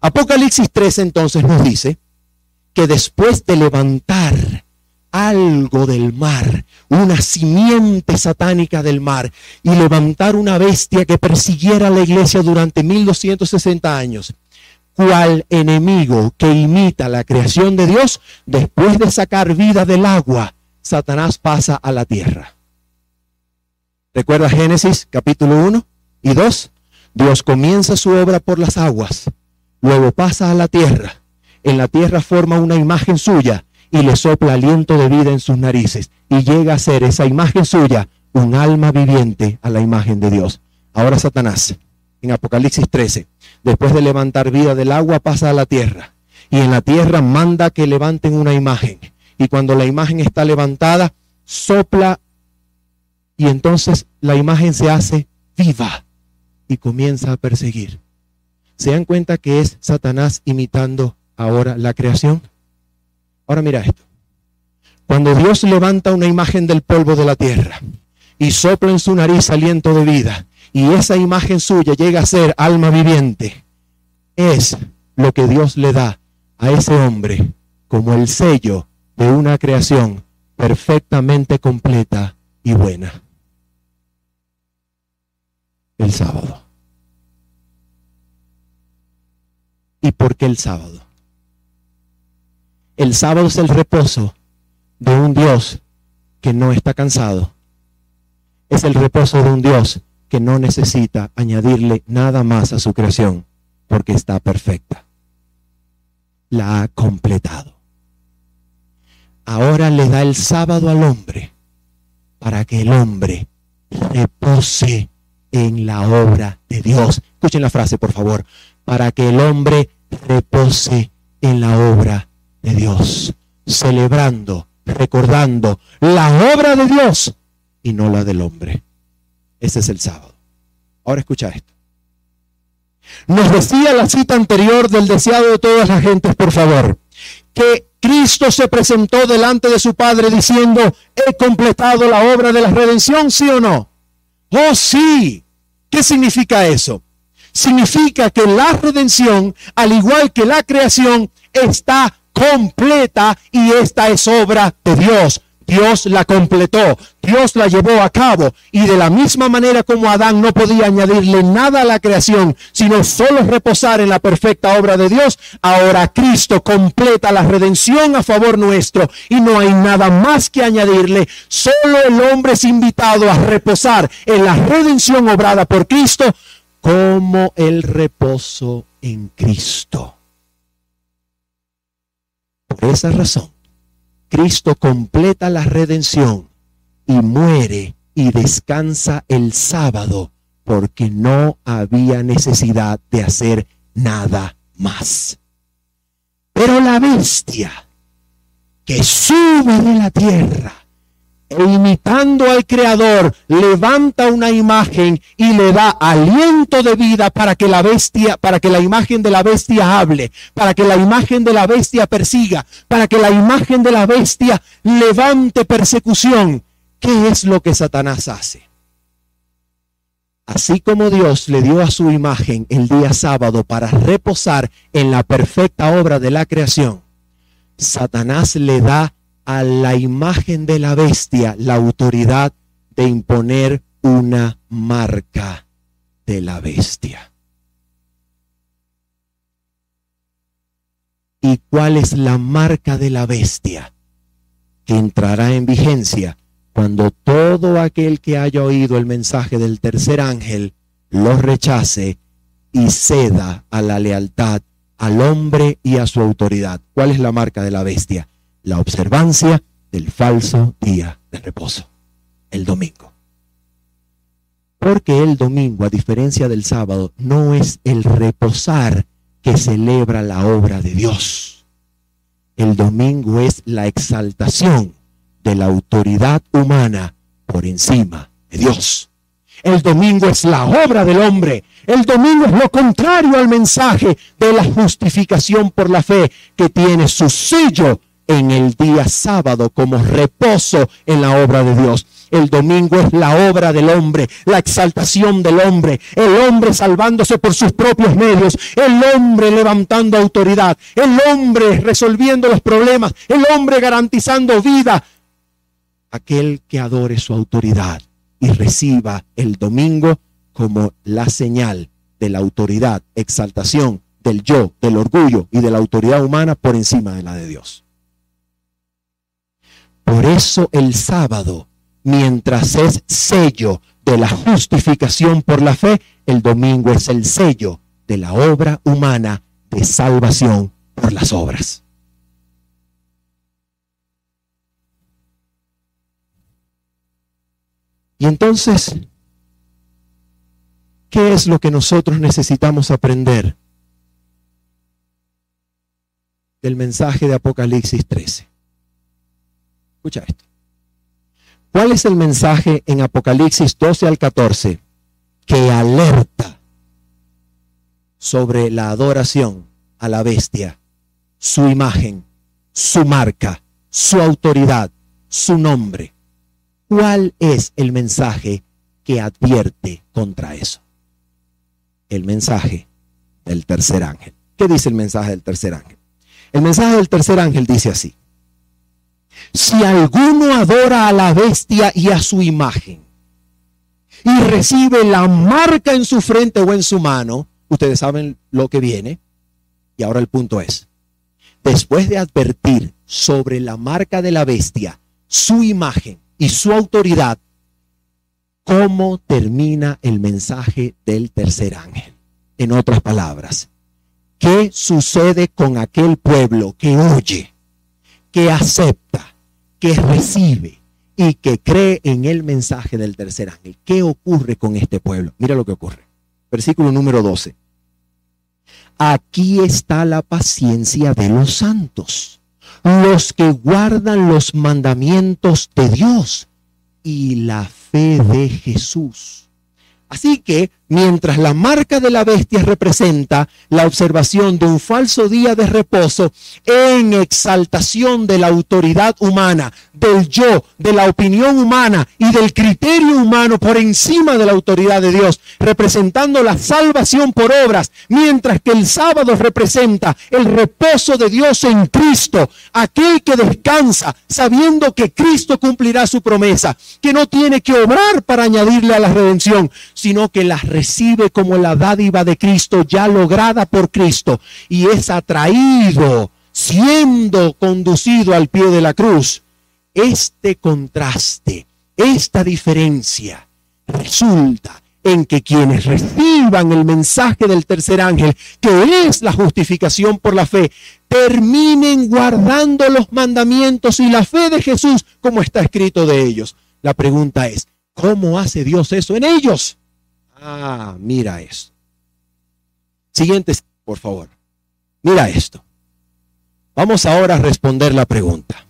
Apocalipsis 3 entonces nos dice que después de levantar algo del mar, una simiente satánica del mar, y levantar una bestia que persiguiera a la iglesia durante 1260 años, cual enemigo que imita la creación de Dios, después de sacar vida del agua, Satanás pasa a la tierra. ¿Recuerda Génesis capítulo 1 y 2? Dios comienza su obra por las aguas, luego pasa a la tierra. En la tierra forma una imagen suya y le sopla aliento de vida en sus narices y llega a ser esa imagen suya un alma viviente a la imagen de Dios. Ahora Satanás, en Apocalipsis 13, después de levantar vida del agua, pasa a la tierra y en la tierra manda que levanten una imagen. Y cuando la imagen está levantada, sopla y entonces la imagen se hace viva y comienza a perseguir. ¿Se dan cuenta que es Satanás imitando ahora la creación? Ahora mira esto. Cuando Dios levanta una imagen del polvo de la tierra y sopla en su nariz aliento de vida y esa imagen suya llega a ser alma viviente, es lo que Dios le da a ese hombre como el sello de una creación perfectamente completa y buena. El sábado. ¿Y por qué el sábado? El sábado es el reposo de un Dios que no está cansado. Es el reposo de un Dios que no necesita añadirle nada más a su creación porque está perfecta. La ha completado. Ahora le da el sábado al hombre para que el hombre repose en la obra de Dios. Escuchen la frase, por favor. Para que el hombre repose en la obra de Dios, celebrando, recordando la obra de Dios y no la del hombre. Ese es el sábado. Ahora escucha esto. Nos decía la cita anterior del deseado de todas las gentes, por favor, que Cristo se presentó delante de su Padre diciendo, he completado la obra de la redención, sí o no. Oh, sí. ¿Qué significa eso? Significa que la redención, al igual que la creación, está completa y esta es obra de Dios. Dios la completó, Dios la llevó a cabo y de la misma manera como Adán no podía añadirle nada a la creación, sino solo reposar en la perfecta obra de Dios, ahora Cristo completa la redención a favor nuestro y no hay nada más que añadirle, solo el hombre es invitado a reposar en la redención obrada por Cristo como el reposo en Cristo. Por esa razón, Cristo completa la redención y muere y descansa el sábado porque no había necesidad de hacer nada más. Pero la bestia que sube de la tierra e imitando al Creador, levanta una imagen y le da aliento de vida para que la bestia, para que la imagen de la bestia hable, para que la imagen de la bestia persiga, para que la imagen de la bestia levante persecución. ¿Qué es lo que Satanás hace? Así como Dios le dio a su imagen el día sábado para reposar en la perfecta obra de la creación, Satanás le da a la imagen de la bestia la autoridad de imponer una marca de la bestia. ¿Y cuál es la marca de la bestia? Que entrará en vigencia cuando todo aquel que haya oído el mensaje del tercer ángel lo rechace y ceda a la lealtad al hombre y a su autoridad. ¿Cuál es la marca de la bestia? La observancia del falso día de reposo, el domingo. Porque el domingo, a diferencia del sábado, no es el reposar que celebra la obra de Dios. El domingo es la exaltación de la autoridad humana por encima de Dios. El domingo es la obra del hombre. El domingo es lo contrario al mensaje de la justificación por la fe que tiene su sello en el día sábado como reposo en la obra de Dios. El domingo es la obra del hombre, la exaltación del hombre, el hombre salvándose por sus propios medios, el hombre levantando autoridad, el hombre resolviendo los problemas, el hombre garantizando vida. Aquel que adore su autoridad y reciba el domingo como la señal de la autoridad, exaltación del yo, del orgullo y de la autoridad humana por encima de la de Dios. Por eso el sábado, mientras es sello de la justificación por la fe, el domingo es el sello de la obra humana de salvación por las obras. Y entonces, ¿qué es lo que nosotros necesitamos aprender del mensaje de Apocalipsis 13? Escucha esto. ¿Cuál es el mensaje en Apocalipsis 12 al 14 que alerta sobre la adoración a la bestia, su imagen, su marca, su autoridad, su nombre? ¿Cuál es el mensaje que advierte contra eso? El mensaje del tercer ángel. ¿Qué dice el mensaje del tercer ángel? El mensaje del tercer ángel dice así. Si alguno adora a la bestia y a su imagen y recibe la marca en su frente o en su mano, ustedes saben lo que viene. Y ahora el punto es, después de advertir sobre la marca de la bestia, su imagen y su autoridad, ¿cómo termina el mensaje del tercer ángel? En otras palabras, ¿qué sucede con aquel pueblo que oye, que acepta, que recibe y que cree en el mensaje del tercer ángel? ¿Qué ocurre con este pueblo? Mira lo que ocurre. Versículo número 12. Aquí está la paciencia de los santos los que guardan los mandamientos de Dios y la fe de Jesús. Así que mientras la marca de la bestia representa la observación de un falso día de reposo en exaltación de la autoridad humana, del yo, de la opinión humana y del criterio humano por encima de la autoridad de Dios, representando la salvación por obras, mientras que el sábado representa el reposo de Dios en Cristo, aquel que descansa sabiendo que Cristo cumplirá su promesa, que no tiene que obrar para añadirle a la redención, sino que las recibe como la dádiva de Cristo ya lograda por Cristo y es atraído siendo conducido al pie de la cruz. Este contraste, esta diferencia resulta en que quienes reciban el mensaje del tercer ángel, que es la justificación por la fe, terminen guardando los mandamientos y la fe de Jesús como está escrito de ellos. La pregunta es, ¿cómo hace Dios eso en ellos? Ah, mira esto. Siguiente, por favor. Mira esto. Vamos ahora a responder la pregunta.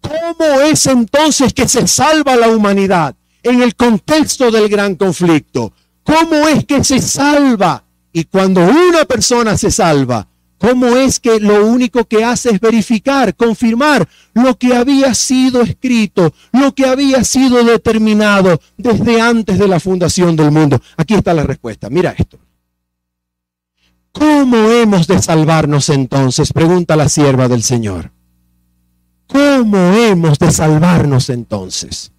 ¿Cómo es entonces que se salva la humanidad en el contexto del gran conflicto? ¿Cómo es que se salva? Y cuando una persona se salva, ¿Cómo es que lo único que hace es verificar, confirmar lo que había sido escrito, lo que había sido determinado desde antes de la fundación del mundo? Aquí está la respuesta. Mira esto. ¿Cómo hemos de salvarnos entonces? Pregunta la sierva del Señor. ¿Cómo hemos de salvarnos entonces?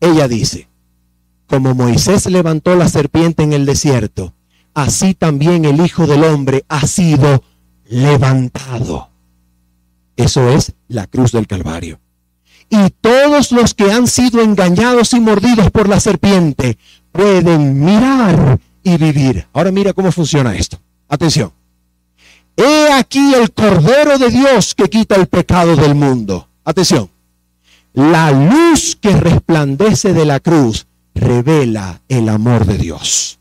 Ella dice, como Moisés levantó la serpiente en el desierto, así también el Hijo del Hombre ha sido levantado. Eso es la cruz del Calvario. Y todos los que han sido engañados y mordidos por la serpiente pueden mirar y vivir. Ahora mira cómo funciona esto. Atención. He aquí el Cordero de Dios que quita el pecado del mundo. Atención. La luz que resplandece de la cruz revela el amor de Dios.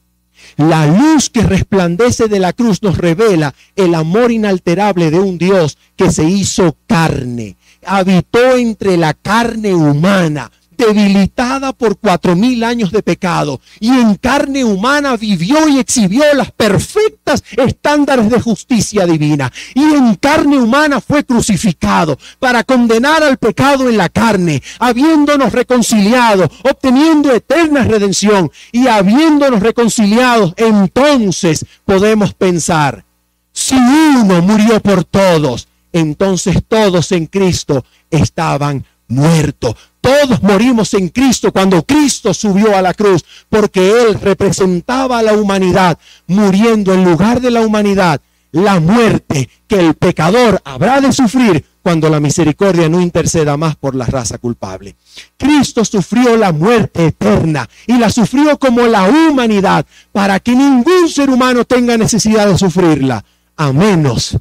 La luz que resplandece de la cruz nos revela el amor inalterable de un Dios que se hizo carne, habitó entre la carne humana, debilitada por cuatro mil años de pecado, y en carne humana vivió y exhibió las perfectas estándares de justicia divina, y en carne humana fue crucificado para condenar al pecado en la carne, habiéndonos reconciliado, obteniendo eterna redención, y habiéndonos reconciliados, entonces podemos pensar, si uno murió por todos, entonces todos en Cristo estaban muertos. Todos morimos en Cristo cuando Cristo subió a la cruz, porque Él representaba a la humanidad, muriendo en lugar de la humanidad la muerte que el pecador habrá de sufrir cuando la misericordia no interceda más por la raza culpable. Cristo sufrió la muerte eterna y la sufrió como la humanidad para que ningún ser humano tenga necesidad de sufrirla, a menos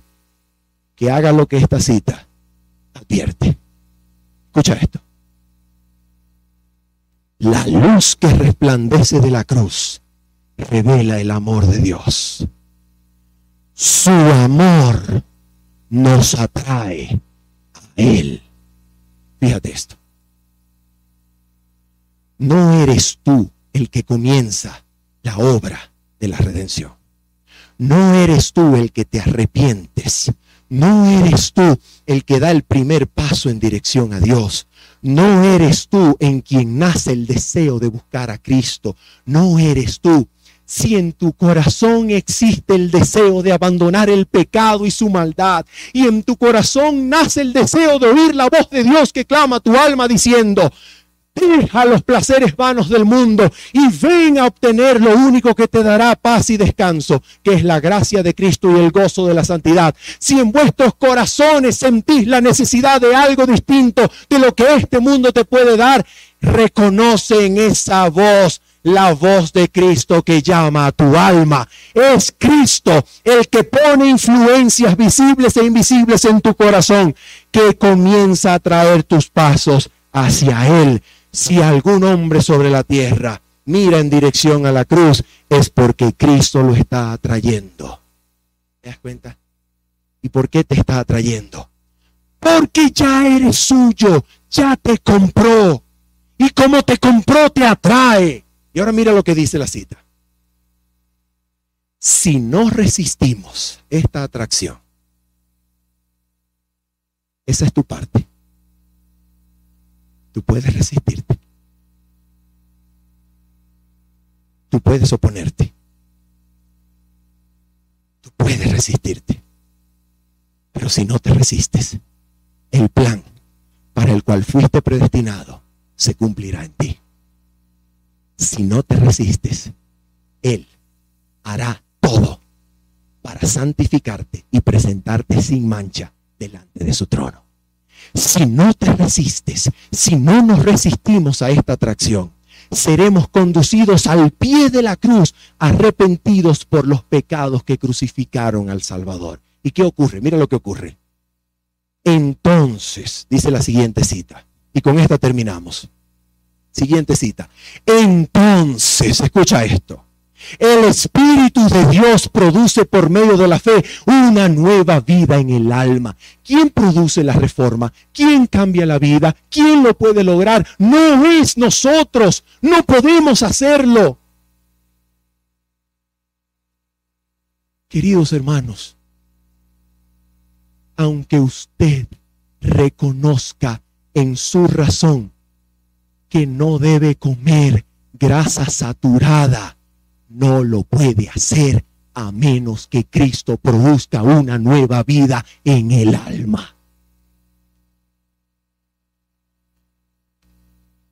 que haga lo que esta cita advierte. Escucha esto. La luz que resplandece de la cruz revela el amor de Dios. Su amor nos atrae a Él. Fíjate esto. No eres tú el que comienza la obra de la redención. No eres tú el que te arrepientes. No eres tú el que da el primer paso en dirección a Dios. No eres tú en quien nace el deseo de buscar a Cristo. No eres tú. Si en tu corazón existe el deseo de abandonar el pecado y su maldad, y en tu corazón nace el deseo de oír la voz de Dios que clama tu alma diciendo, Deja los placeres vanos del mundo y ven a obtener lo único que te dará paz y descanso, que es la gracia de Cristo y el gozo de la santidad. Si en vuestros corazones sentís la necesidad de algo distinto de lo que este mundo te puede dar, reconoce en esa voz la voz de Cristo que llama a tu alma. Es Cristo el que pone influencias visibles e invisibles en tu corazón, que comienza a traer tus pasos hacia Él si algún hombre sobre la tierra mira en dirección a la cruz, es porque Cristo lo está atrayendo. ¿Te das cuenta? ¿Y por qué te está atrayendo? Porque ya eres suyo, ya te compró. Y como te compró, te atrae. Y ahora mira lo que dice la cita. Si no resistimos esta atracción, esa es tu parte tú puedes resistirte. Tú puedes oponerte. Tú puedes resistirte. Pero si no te resistes, el plan para el cual fuiste predestinado se cumplirá en ti. Si no te resistes, Él hará todo para santificarte y presentarte sin mancha delante de su trono si no te resistes, si no nos resistimos a esta atracción, seremos conducidos al pie de la cruz, arrepentidos por los pecados que crucificaron al Salvador. ¿Y qué ocurre? Mira lo que ocurre. Entonces, dice la siguiente cita, y con esta terminamos. Siguiente cita. Entonces, escucha esto. El Espíritu de Dios produce por medio de la fe una nueva vida en el alma. ¿Quién produce la reforma? ¿Quién cambia la vida? ¿Quién lo puede lograr? No es nosotros. No podemos hacerlo. Queridos hermanos, aunque usted reconozca en su razón que no debe comer grasa saturada, no lo puede hacer a menos que Cristo produzca una nueva vida en el alma.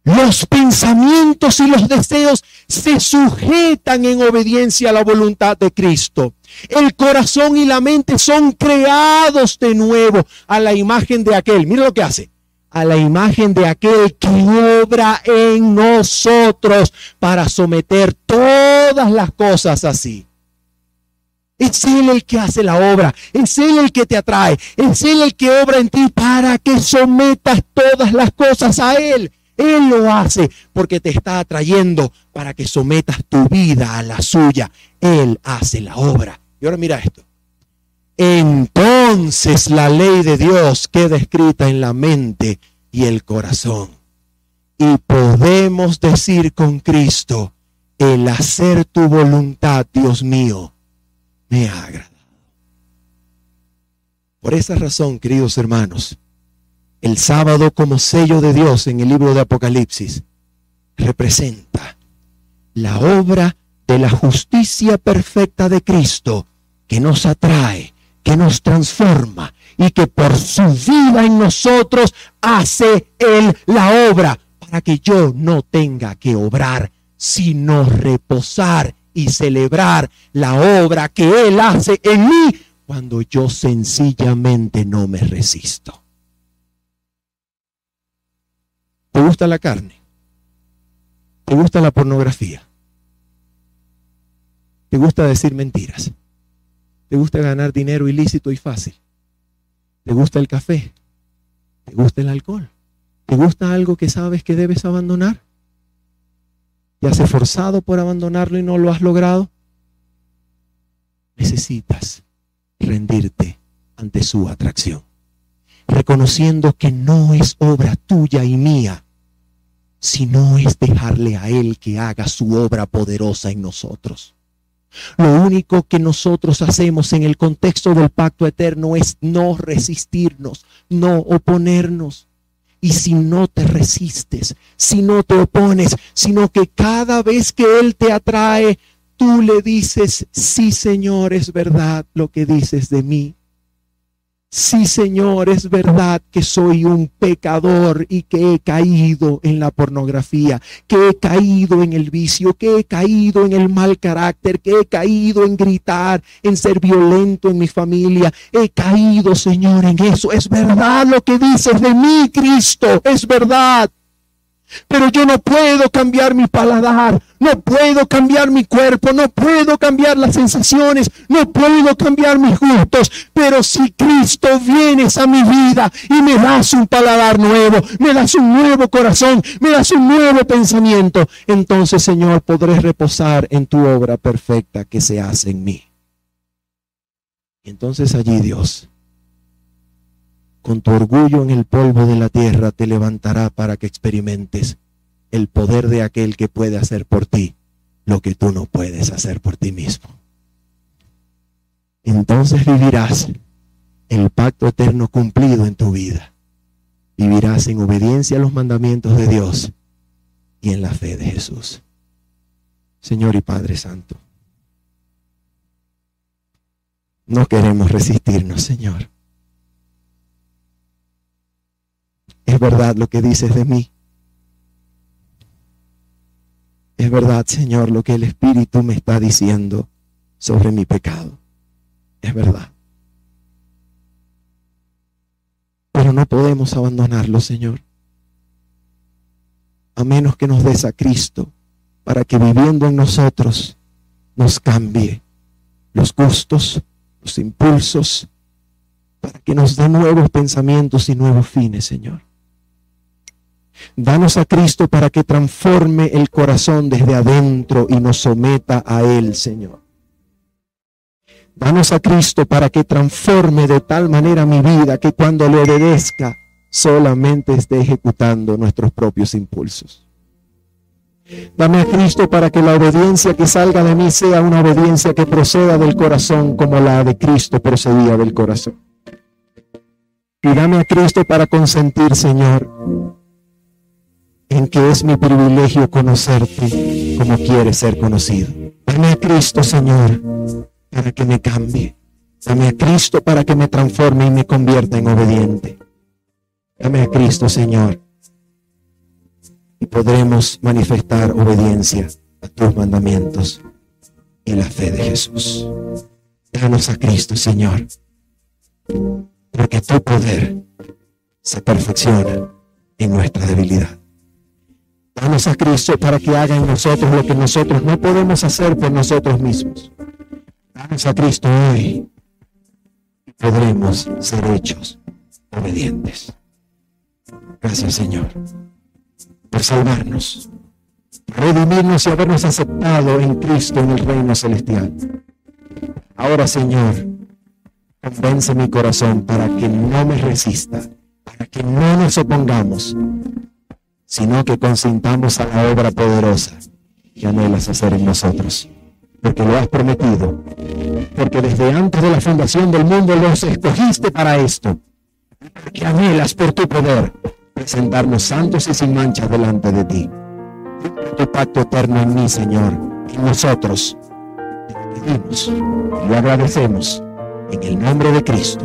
Los pensamientos y los deseos se sujetan en obediencia a la voluntad de Cristo. El corazón y la mente son creados de nuevo a la imagen de aquel. Mira lo que hace a la imagen de aquel que obra en nosotros para someter todas las cosas así. Es Él el que hace la obra, es Él el que te atrae, es Él el que obra en ti para que sometas todas las cosas a Él. Él lo hace porque te está atrayendo para que sometas tu vida a la suya. Él hace la obra. Y ahora mira esto entonces la ley de Dios queda escrita en la mente y el corazón. y podemos decir con Cristo, el hacer tu voluntad, Dios mío, me ha agradado. Por esa razón, queridos hermanos, el sábado como sello de Dios en el libro de Apocalipsis representa la obra de la justicia perfecta de Cristo que nos atrae, que nos transforma y que por su vida en nosotros hace Él la obra para que yo no tenga que obrar, sino reposar y celebrar la obra que Él hace en mí cuando yo sencillamente no me resisto. ¿Te gusta la carne? ¿Te gusta la pornografía? ¿Te gusta decir mentiras? ¿Te gusta ganar dinero ilícito y fácil? ¿Te gusta el café? ¿Te gusta el alcohol? ¿Te gusta algo que sabes que debes abandonar? ¿Te has esforzado por abandonarlo y no lo has logrado? Necesitas rendirte ante su atracción, reconociendo que no es obra tuya y mía, sino es dejarle a Él que haga su obra poderosa en nosotros. Lo único que nosotros hacemos en el contexto del pacto eterno es no resistirnos, no oponernos. Y si no te resistes, si no te opones, sino que cada vez que Él te atrae, tú le dices, sí Señor, es verdad lo que dices de mí. Sí, Señor, es verdad que soy un pecador y que he caído en la pornografía, que he caído en el vicio, que he caído en el mal carácter, que he caído en gritar, en ser violento en mi familia. He caído, Señor, en eso. Es verdad lo que dices de mí, Cristo. Es verdad. Pero yo no puedo cambiar mi paladar, no puedo cambiar mi cuerpo, no puedo cambiar las sensaciones, no puedo cambiar mis gustos. Pero si Cristo vienes a mi vida y me das un paladar nuevo, me das un nuevo corazón, me das un nuevo pensamiento, entonces Señor podré reposar en tu obra perfecta que se hace en mí. Y entonces allí Dios con tu orgullo en el polvo de la tierra te levantará para que experimentes el poder de aquel que puede hacer por ti lo que tú no puedes hacer por ti mismo. Entonces vivirás el pacto eterno cumplido en tu vida. Vivirás en obediencia a los mandamientos de Dios y en la fe de Jesús. Señor y Padre Santo, no queremos resistirnos, Señor. Es verdad lo que dices de mí. Es verdad, Señor, lo que el Espíritu me está diciendo sobre mi pecado. Es verdad. Pero no podemos abandonarlo, Señor. A menos que nos des a Cristo para que viviendo en nosotros nos cambie los gustos, los impulsos, para que nos dé nuevos pensamientos y nuevos fines, Señor. Danos a Cristo para que transforme el corazón desde adentro y nos someta a Él, Señor. Danos a Cristo para que transforme de tal manera mi vida que cuando le obedezca solamente esté ejecutando nuestros propios impulsos. Dame a Cristo para que la obediencia que salga de mí sea una obediencia que proceda del corazón como la de Cristo procedía del corazón. Y dame a Cristo para consentir, Señor, en que es mi privilegio conocerte como quieres ser conocido. Dame a Cristo, Señor, para que me cambie. Dame a Cristo para que me transforme y me convierta en obediente. Dame a Cristo, Señor, y podremos manifestar obediencia a tus mandamientos y la fe de Jesús. Danos a Cristo, Señor, porque tu poder se perfecciona en nuestra debilidad. Danos a Cristo para que haga en nosotros lo que nosotros no podemos hacer por nosotros mismos. Danos a Cristo hoy y podremos ser hechos obedientes. Gracias Señor por salvarnos, redimirnos y habernos aceptado en Cristo en el reino celestial. Ahora Señor, convence mi corazón para que no me resista, para que no nos opongamos sino que consintamos a la obra poderosa que anhelas hacer en nosotros. Porque lo has prometido, porque desde antes de la fundación del mundo los escogiste para esto, que anhelas por tu poder presentarnos santos y sin manchas delante de ti. Tu pacto eterno en mí, Señor, en nosotros. Te pedimos y lo agradecemos en el nombre de Cristo.